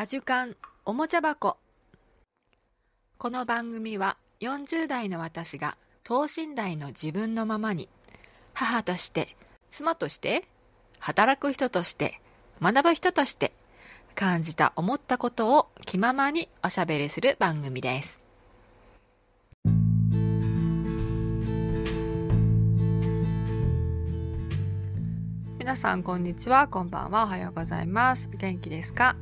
アジュカンおもちゃ箱。この番組は40代の私が等身大の自分のままに母として妻として働く人として学ぶ人として感じた思ったことを気ままにおしゃべりする番組です。皆さんこんにちは。こんばんは。おはようございます。元気ですか？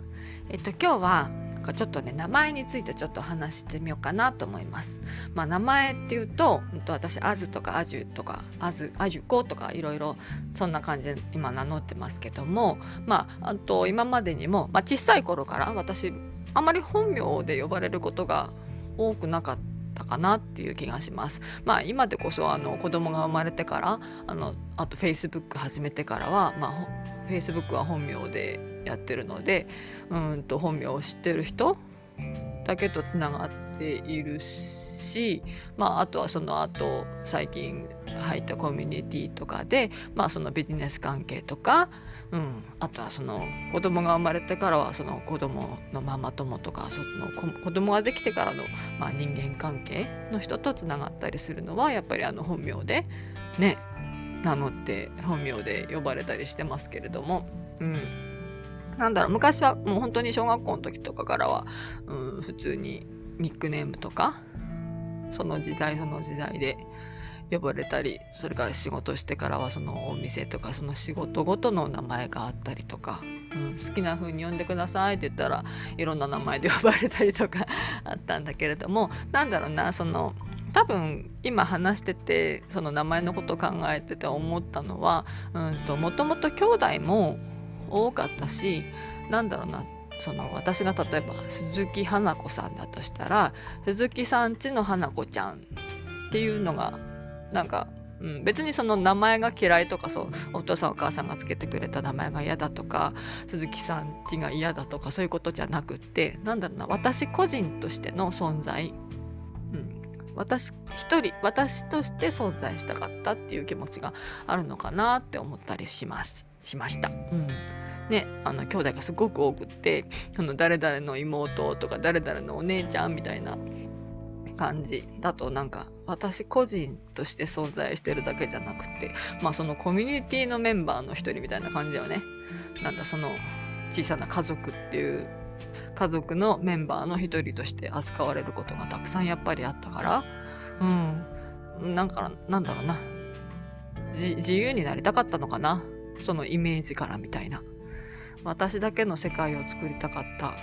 えっと今日はなんかちょっとね名前についてちょっと話してみようかなと思いますまあ名前っていうと私アズとかアジュとかアズアジュコとかいろいろそんな感じで今名乗ってますけどもまああと今までにも、まあ、小さい頃から私あまり本名で呼ばれることが多くなかったかなっていう気がします。まあ今でこそあの子供が生まれてからあのあとフェイスブック始めてからはまあフェイスブックは本名でやってるのでうんと本名を知ってる人だけとつながっているし、まあ、あとはその後最近入ったコミュニティとかで、まあ、そのビジネス関係とか、うん、あとはその子供が生まれてからはその子供のママ友とかその子供ができてからの、まあ、人間関係の人とつながったりするのはやっぱりあの本名でね名乗って本名で呼ばれたりしてますけれども。うんなんだろう昔はもう本当に小学校の時とかからは、うん、普通にニックネームとかその時代その時代で呼ばれたりそれから仕事してからはそのお店とかその仕事ごとの名前があったりとか、うん、好きな風に呼んでくださいって言ったらいろんな名前で呼ばれたりとか あったんだけれどもなんだろうなその多分今話しててその名前のこと考えてて思ったのはもともと兄弟も多かったしなんだろうなその私が例えば鈴木花子さんだとしたら鈴木さんちの花子ちゃんっていうのがなんか、うん、別にその名前が嫌いとかそうお父さんお母さんがつけてくれた名前が嫌だとか鈴木さんちが嫌だとかそういうことじゃなくってなんだろうな私個人としての存在、うん、私一人私として存在したかったっていう気持ちがあるのかなって思ったりします。しました。うんね、あの兄弟がすごく多くってその誰々の妹とか誰々のお姉ちゃんみたいな感じだとなんか私個人として存在してるだけじゃなくてまあそのコミュニティのメンバーの一人みたいな感じだよね。なんだその小さな家族っていう家族のメンバーの一人として扱われることがたくさんやっぱりあったからうんなんかなんだろうな自由になりたかったのかなそのイメージからみたいな。私だけの世界を作りたかった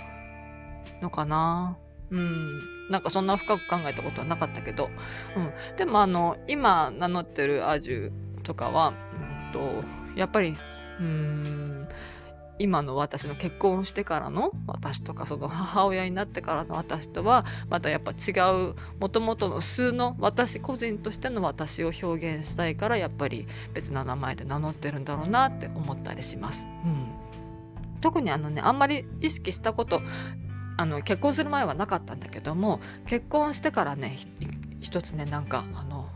のかな。うん。なんかそんな深く考えたことはなかったけど、うん、でもあの今名乗ってるアジュとかは、うんと、やっぱりうん今の私の結婚してからの私とかその母親になってからの私とはまたやっぱ違うもともとの数の私個人としての私を表現したいからやっぱり別な名前で名乗ってるんだろうなって思ったりします。うん、特にあのねあんまり意識したことあの結婚する前はなかったんだけども結婚してからね一つねなんかあの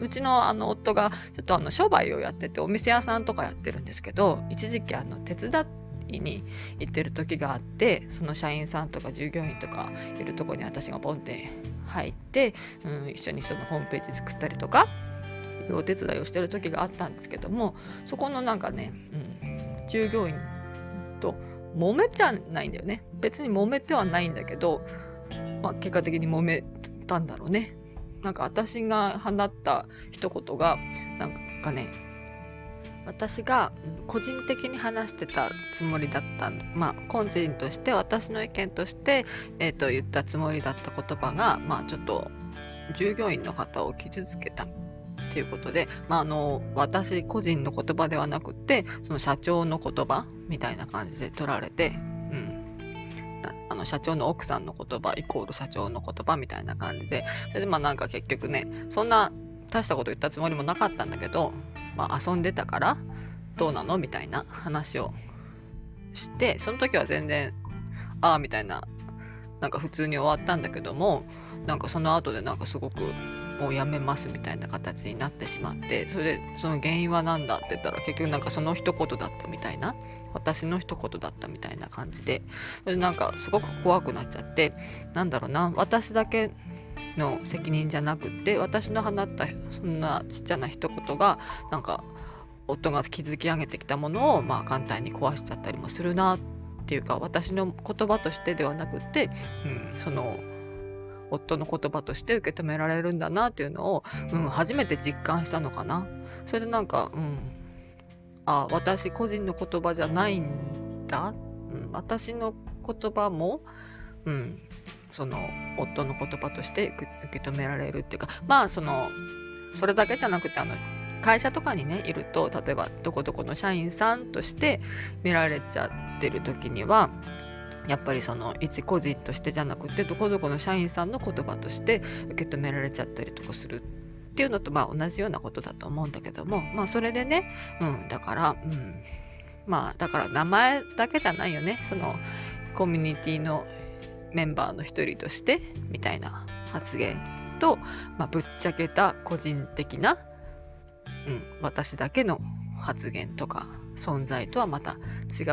うちのあの夫がちょっとあの商売をやっててお店屋さんとかやってるんですけど一時期あの手伝いに行ってる時があってその社員さんとか従業員とかいるとこに私がポンって入って、うん、一緒にそのホームページ作ったりとかお手伝いをしてる時があったんですけどもそこのなんかね、うん、従業員と揉めちゃないんだよね。別に揉めてはないんだけど、まあ、結果的に揉めたんだろうね。なんか私が放った一言がなんかね私が個人的に話してたつもりだったまあ個人として私の意見として、えー、と言ったつもりだった言葉がまあちょっと従業員の方を傷つけたっていうことで、まあ、あの私個人の言葉ではなくてその社長の言葉みたいな感じで取られての社長の奥さんの言葉イコール社長の言葉みたいな感じでそれでまあなんか結局ねそんな大したこと言ったつもりもなかったんだけど、まあ、遊んでたからどうなのみたいな話をしてその時は全然ああみたいななんか普通に終わったんだけどもなんかその後でなんかすごくもうやめますみたいな形になってしまってそれでその原因は何だって言ったら結局なんかその一言だったみたいな私の一言だったみたいな感じでそれでなんかすごく怖くなっちゃってなんだろうな私だけの責任じゃなくって私の放ったそんなちっちゃな一言がなんか夫が築き上げてきたものをまあ簡単に壊しちゃったりもするなっていうか私の言葉としてではなくって、うん、その夫の言葉として受け止められるんだなっていうのを、うん、初めて実感したのかな。それでなんか、うん、あ私個人の言葉じゃないんだ、うん、私の言葉も、うん、その夫の言葉として受け止められるっていうかまあそのそれだけじゃなくてあの会社とかにねいると例えばどこどこの社員さんとして見られちゃってる時にはやっぱりその一個人としてじゃなくてどこどこの社員さんの言葉として受け止められちゃったりとかするっていうのとまあ同じようなことだと思うんだけどもまあそれでね、うん、だから、うん、まあだから名前だけじゃないよね。そのコミュニティのメンバーの一人としてみたいな発言と、まあ、ぶっちゃけた個人的な、うん、私だけの発言とか存在とはまた違う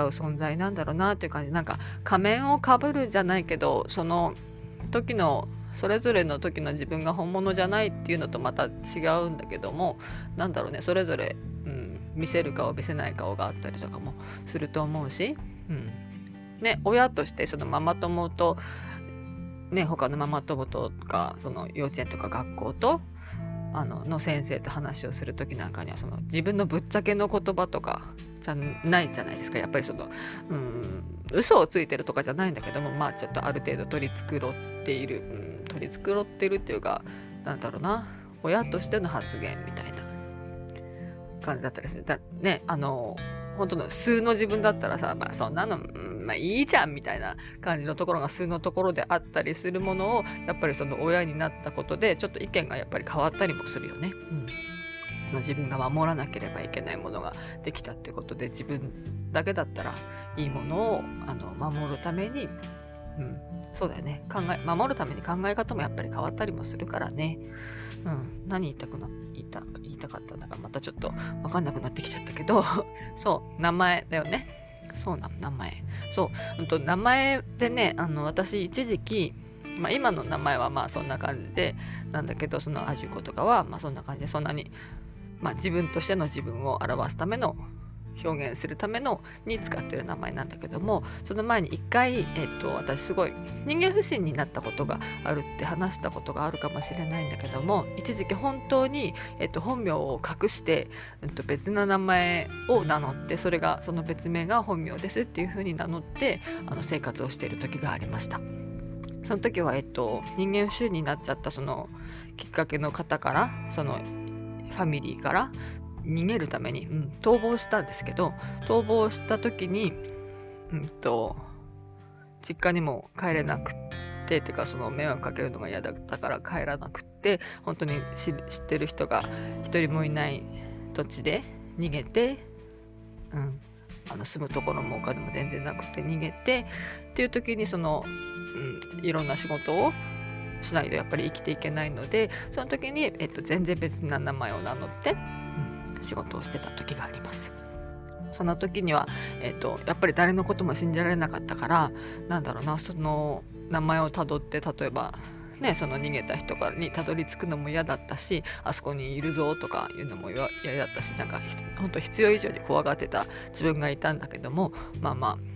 存在なんだろうなっていう感じ。なんか仮面をかぶるじゃないけどその時のそれぞれの時の自分が本物じゃないっていうのとまた違うんだけどもなんだろうねそれぞれ、うん、見せる顔見せない顔があったりとかもすると思うし、うん。ね、親としてそのママ友と、ね、他のママ友とかその幼稚園とか学校とあのの先生と話をする時なんかにはその自分のぶっちゃけの言葉とかじゃないじゃないですかやっぱりそのうん嘘をついてるとかじゃないんだけどもまあちょっとある程度取り繕っている、うん、取り繕ってるっていうかなんだろうな親としての発言みたいな感じだったりする。だねあの本当の数の自分だったらさ、まあ、そんなの、まあいいじゃんみたいな感じのところが数のところであったりするものをやっぱりその親になったことでちょっと意見がやっぱり変わったりもするよね。うんその自分が守らなければいけないものができたってことで自分だけだったらいいものをあの守るために、うん、そうだよね。考え守るために考え方もやっぱり変わったりもするからね、うん、何言いたくな言いた言いたかったんだかまたちょっと分かんなくなってきちゃったけど そう名前だよね。そうなの名前。そう、うんと、名前でねあの私一時期まあ、今の名前はまあそんな感じでなんだけどそのアジュコとかはまあそんな感じでそんなに、まあ、自分としての自分を表すための表現するためのに使ってる名前なんだけどもその前に一回、えっと、私すごい人間不信になったことがあるって話したことがあるかもしれないんだけども一時期本当に、えっと、本名を隠して、えっと、別な名前を名乗ってそれがその別名が本名ですっていうふうに名乗ってあの生活をしている時がありました。その時は、えっと、人間不信になっちゃったそのきっかけの方からそのファミリーから逃げるために、うん、逃亡したんですけど逃亡した時に、うんと、実家にも帰れなくっててかその迷惑かけるのが嫌だったから帰らなくって本当に知ってる人が一人もいない土地で逃げて、うん、あの住むところもお金も全然なくて逃げてっていう時にその、うん、いろんな仕事をしないとやっぱり生きていけないのでその時に、えっと、全然別な名前を名乗ってうん仕事をしてた時があります。その時には、えーと、やっぱり誰のことも信じられなかったからなんだろうなその名前をたどって例えばね、その逃げた人からにたどり着くのも嫌だったしあそこにいるぞとかいうのも嫌だったしなんか本当必要以上に怖がってた自分がいたんだけどもまあまあ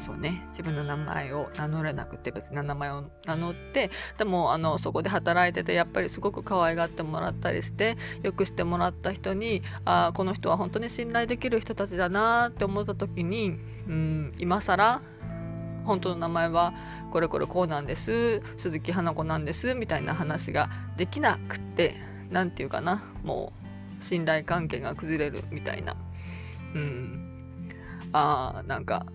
そうね。自分の名前を名乗れなくて別な名前を名乗ってでもあのそこで働いててやっぱりすごく可愛がってもらったりしてよくしてもらった人にあこの人は本当に信頼できる人たちだなって思った時に、うん、今更本当の名前はこれこれこうなんです鈴木花子なんですみたいな話ができなくって何て言うかなもう信頼関係が崩れるみたいな。うん。あーなんか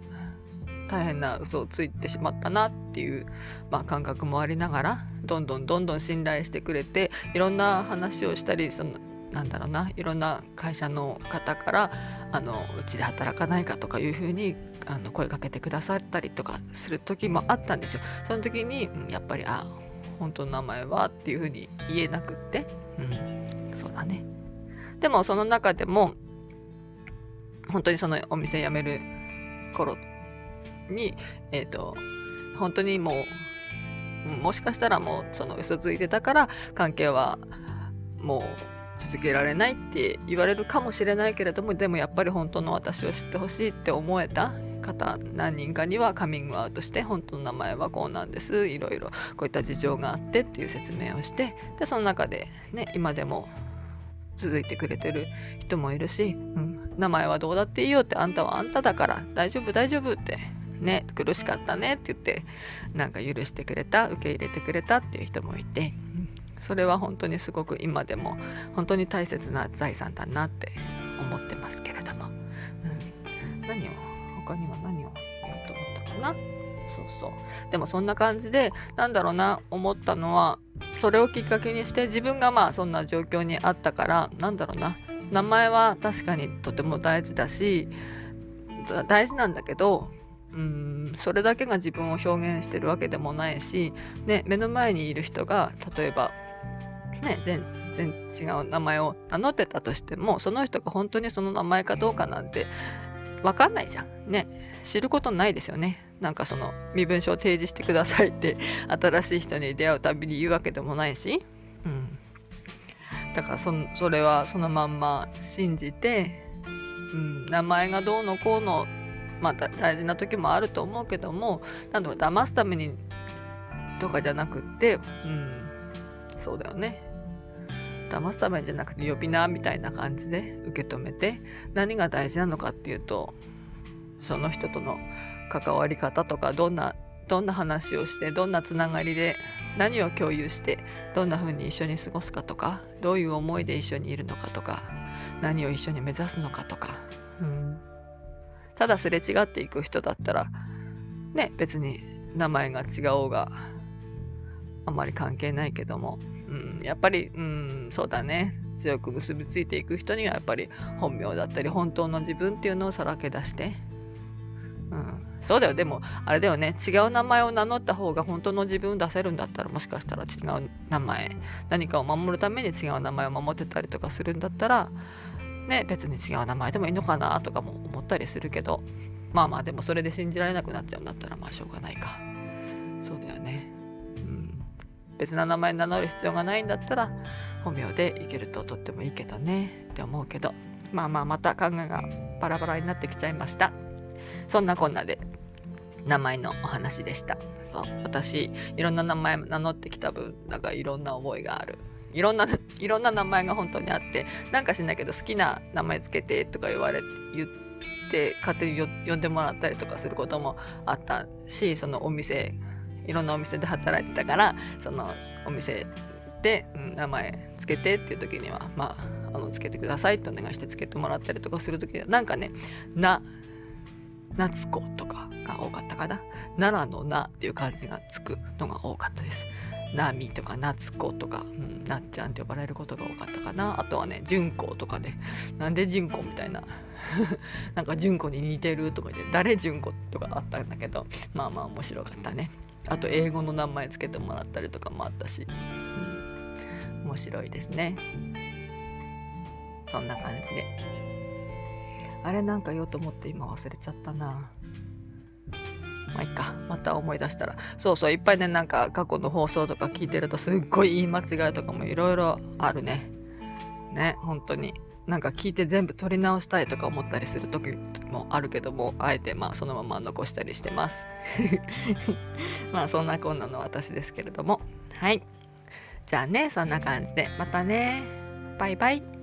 大変な嘘をついてしまったなっていう、まあ、感覚もありながらどんどんどんどん信頼してくれていろんな話をしたりそのなんだろうないろんな会社の方からあのうちで働かないかとかいうふうにあの声かけてくださったりとかする時もあったんですよ。その時に、うん、やっぱりあ本当の名前はっていうふうに言えなくってうんそうだねでもその中でも本当にそのお店辞める頃にえっ、ー、と本当にもうもしかしたらもうその嘘ついてたから関係はもう続けられないって言われるかもしれないけれどもでもやっぱり本当の私を知ってほしいって思えた方何人かにはカミングアウトして本当の名前はこうなんです。いろいろこういった事情があってっていう説明をしてでその中でね今でも続いてくれてる人もいるし、うん、名前はどうだっていいよってあんたはあんただから大丈夫大丈夫ってね苦しかったねって言ってなんか許してくれた受け入れてくれたっていう人もいて、それは本当にすごく今でも本当に大切な財産だなって思ってますけれども、うん、何を他には何を言おうと思ったかな？そうそう。でもそんな感じでなんだろうな思ったのはそれをきっかけにして自分がまあそんな状況にあったからなんだろうな。名前は確かにとても大事だし大事なんだけどうんそれだけが自分を表現してるわけでもないし、ね、目の前にいる人が例えば、ね、全然違う名前を名乗ってたとしてもその人が本当にその名前かどうかなんて分かんないじゃん。ね知ることないですよね。なんかその身分証を提示してくださいって新しい人に出会うたびに言うわけでもないし、うん、だからそそれはそのまんま信じて、うん、名前がどうのこうのまた大事な時もあると思うけども何でも騙すためにとかじゃなくってうんそうだよね。騙すためじゃなくて呼び名みたいな感じで受け止めて何が大事なのかっていうとその人との関わり方とかどんなどんな話をしてどんなつながりで何を共有してどんな風に一緒に過ごすかとかどういう思いで一緒にいるのかとか何を一緒に目指すのかとか、ただすれ違っていく人だったらね別に名前が違おうがあんまり関係ないけども、うん、やっぱり、うん、そうだね。強く結びついていく人にはやっぱり本名だったり本当の自分っていうのをさらけ出して。うん、そうだよ。でもあれだよね。違う名前を名乗った方が本当の自分を出せるんだったらもしかしたら違う名前何かを守るために違う名前を守ってたりとかするんだったらね別に違う名前でもいいのかなとかも思ったりするけどまあまあでもそれで信じられなくなっちゃうんだったらまあしょうがないか。そうだよね。うん。別な名前名乗る必要がないんだったら本名でいけるととってもいいけどね。って思うけど。まあまあまた考えがバラバラになってきちゃいました。そんなこんなで名前のお話でした。そう私いろんな名前名乗ってきた分なんかいろんな思いがあるいろんな いろんな名前が本当にあってなんか知んないけど好きな名前つけてとか言われ言って勝手に呼んでもらったりとかすることもあったしそのお店いろんなお店で働いてたからそのお店で、うん、名前つけてっていう時にはまああのつけてくださいってお願いしてつけてもらったりとかする時はなんかね「な」夏子とかが多かったかな。奈良のなっていう漢字がつくのが多かったです。なみとか夏子とか、うん、なっちゃんって呼ばれることが多かったかな。あとはね、純子とかで、なんで純子みたいな。なんか純子に似てるとか言って、誰純子とかあったんだけど、まあまあ面白かったね。あと英語の名前つけてもらったりとかもあったし、うん、面白いですね。そんな感じで。あれなんか言おうと思って今忘れちゃったな。まあいいか。また思い出したら。そうそう、いっぱいね、なんか過去の放送とか聞いてるとすっごい言い間違いとかもいろいろあるね。ね、本当に。なんか聞いて全部取り直したいとか思ったりする時もあるけども、あえてまあそのまま残したりしてます。まあそんなこんなの私ですけれども。はい。じゃあね、そんな感じで。またね。バイバイ。